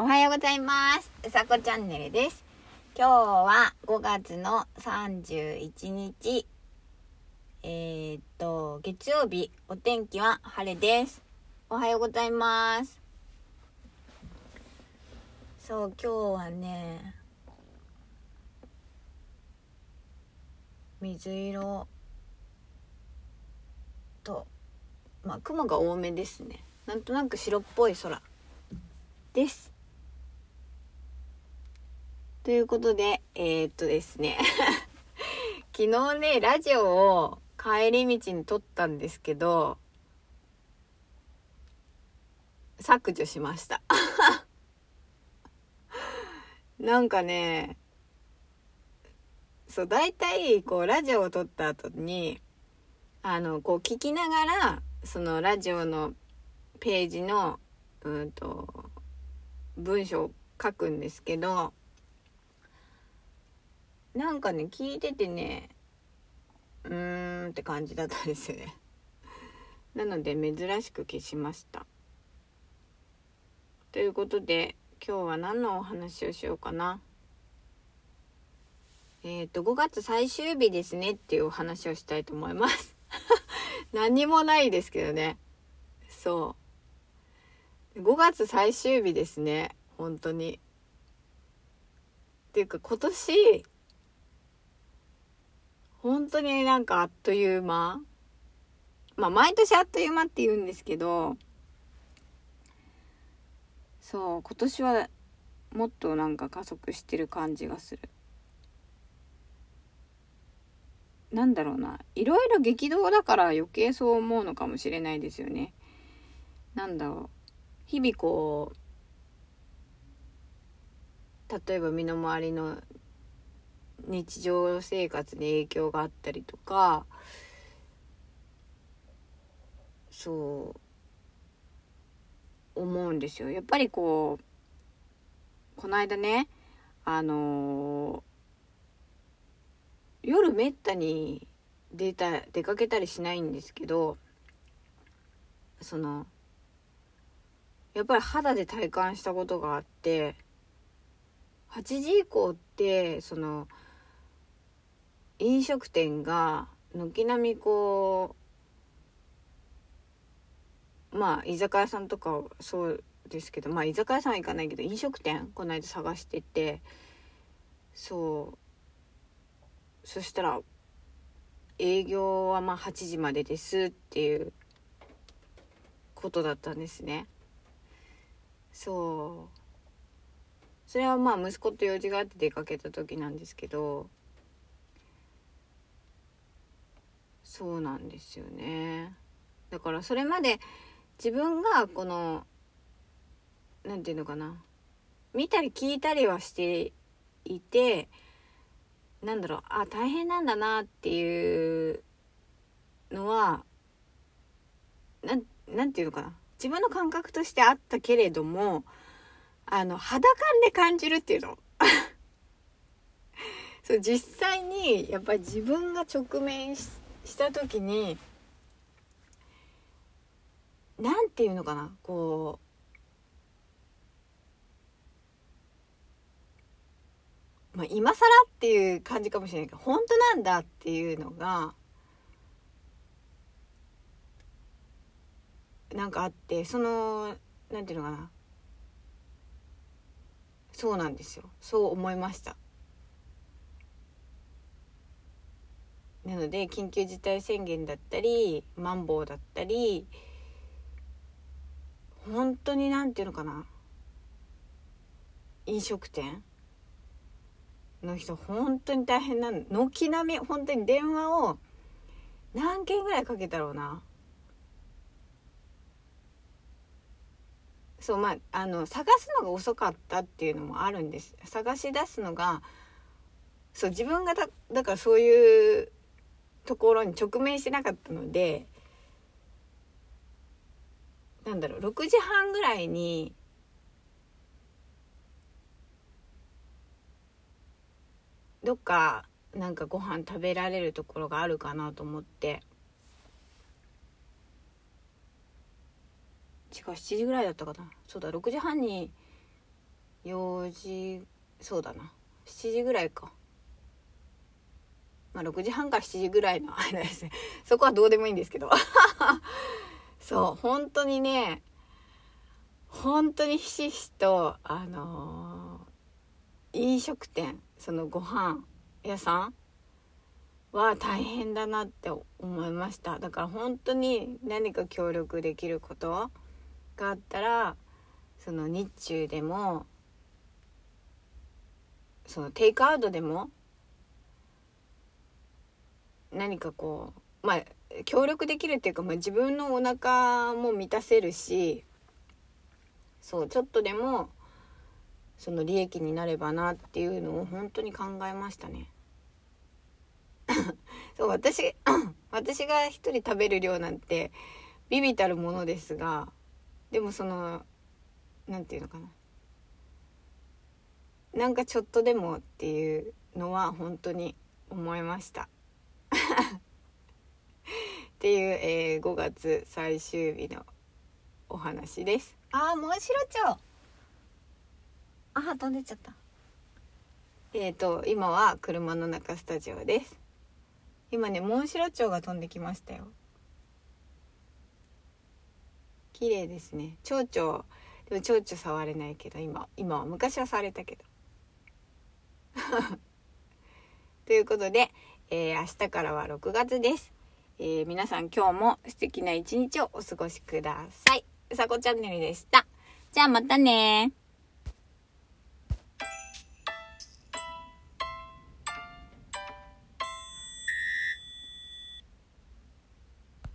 おはようございます。うさこチャンネルです。今日は5月の31日、えー、っと、月曜日、お天気は晴れです。おはようございます。そう、今日はね、水色と、まあ、雲が多めですね。なんとなく白っぽい空です。ということで、えー、っとですね。昨日ね、ラジオを帰り道に撮ったんですけど、削除しました。なんかね、そう、大体、こう、ラジオを撮った後に、あの、こう、聞きながら、そのラジオのページの、うんと、文章を書くんですけど、なんかね、聞いててね、うーんって感じだったんですよね。なので、珍しく消しました。ということで、今日は何のお話をしようかな。えっ、と、5月最終日ですねっていうお話をしたいと思います。何もないですけどね。そう。5月最終日ですね。本当に。っていうか今年、本当になんかあっという間。まあ毎年あっという間って言うんですけど、そう、今年はもっとなんか加速してる感じがする。なんだろうな。いろいろ激動だから余計そう思うのかもしれないですよね。なんだろう。日々こう、例えば身の回りの日常生活に影響があったりとか、そう、思うんですよ。やっぱりこう、この間ね、あの夜めったに出た出かけたりしないんですけどそのやっぱり肌で体感したことがあって8時以降ってその飲食店が軒並みこうまあ居酒屋さんとかそうですけどまあ居酒屋さんは行かないけど飲食店この間探しててそう。そしたら営業はまあ8時までですっていうことだったんですね。そう。それはまあ息子と用事があって出かけた時なんですけどそうなんですよね。だからそれまで自分がこの何て言うのかな。見たり聞いたりはしていてなんだろうあ大変なんだなっていうのはなんなんていうのかな。自分の感覚としてあったけれどもあの肌感で感じるっていうの。そう実際にやっぱり自分が直面してした時になんていうのかなこうまあ、今更っていう感じかもしれないけど本当なんだっていうのがなんかあってそのなんていうのかな。そうなんですよ。そう思いました。なので緊急事態宣言だったりマンボウだったり本当になんていうのかな。飲食店の人本当に大変なの軒並み本当に電話を何件ぐらいかけたろうな。そうまああの探すのが遅かったっていうのもあるんです。探し出すのがそう自分がだだからそういうところに直面してなかったのでなんだろう6時半ぐらいにどっかなんかご飯食べられるところがあるかなと思って。違う7時ぐらいだったかな。そうだ6時半に4時そうだな。7時ぐらいか。まあ6時半から7時ぐらいの間ですね。そこはどうでもいいんですけど。そう本当にね本当にひしひしとあのー、飲食店そのご飯屋さんは大変だなって思いました。だから本当に何か協力できることがあったらその日中でもそのテイクアウトでも何かこうまあ協力できるっていうか、まあ、自分のお腹も満たせるしそうちょっとでもその利益になればなっていうのを本当に考えましたね。そう私 私が一人食べる量なんてビビたるものですがでもその何て言うのかななんかちょっとでもっていうのは本当に思いましたっていう、えー、5月最終日のお話です。あーモンシロチョ。ウあー飛んでっちゃった。えっ、ー、と今は車の中スタジオです。今ねモンシロチョウが飛んできましたよ。綺麗ですね。蝶々。でも蝶々触れないけど今今は昔は触れたけど。ということで、えー、明日からは6月です、えー、皆さん今日も素敵な一日をお過ごしください。うさこチャンネルでした。じゃあまたね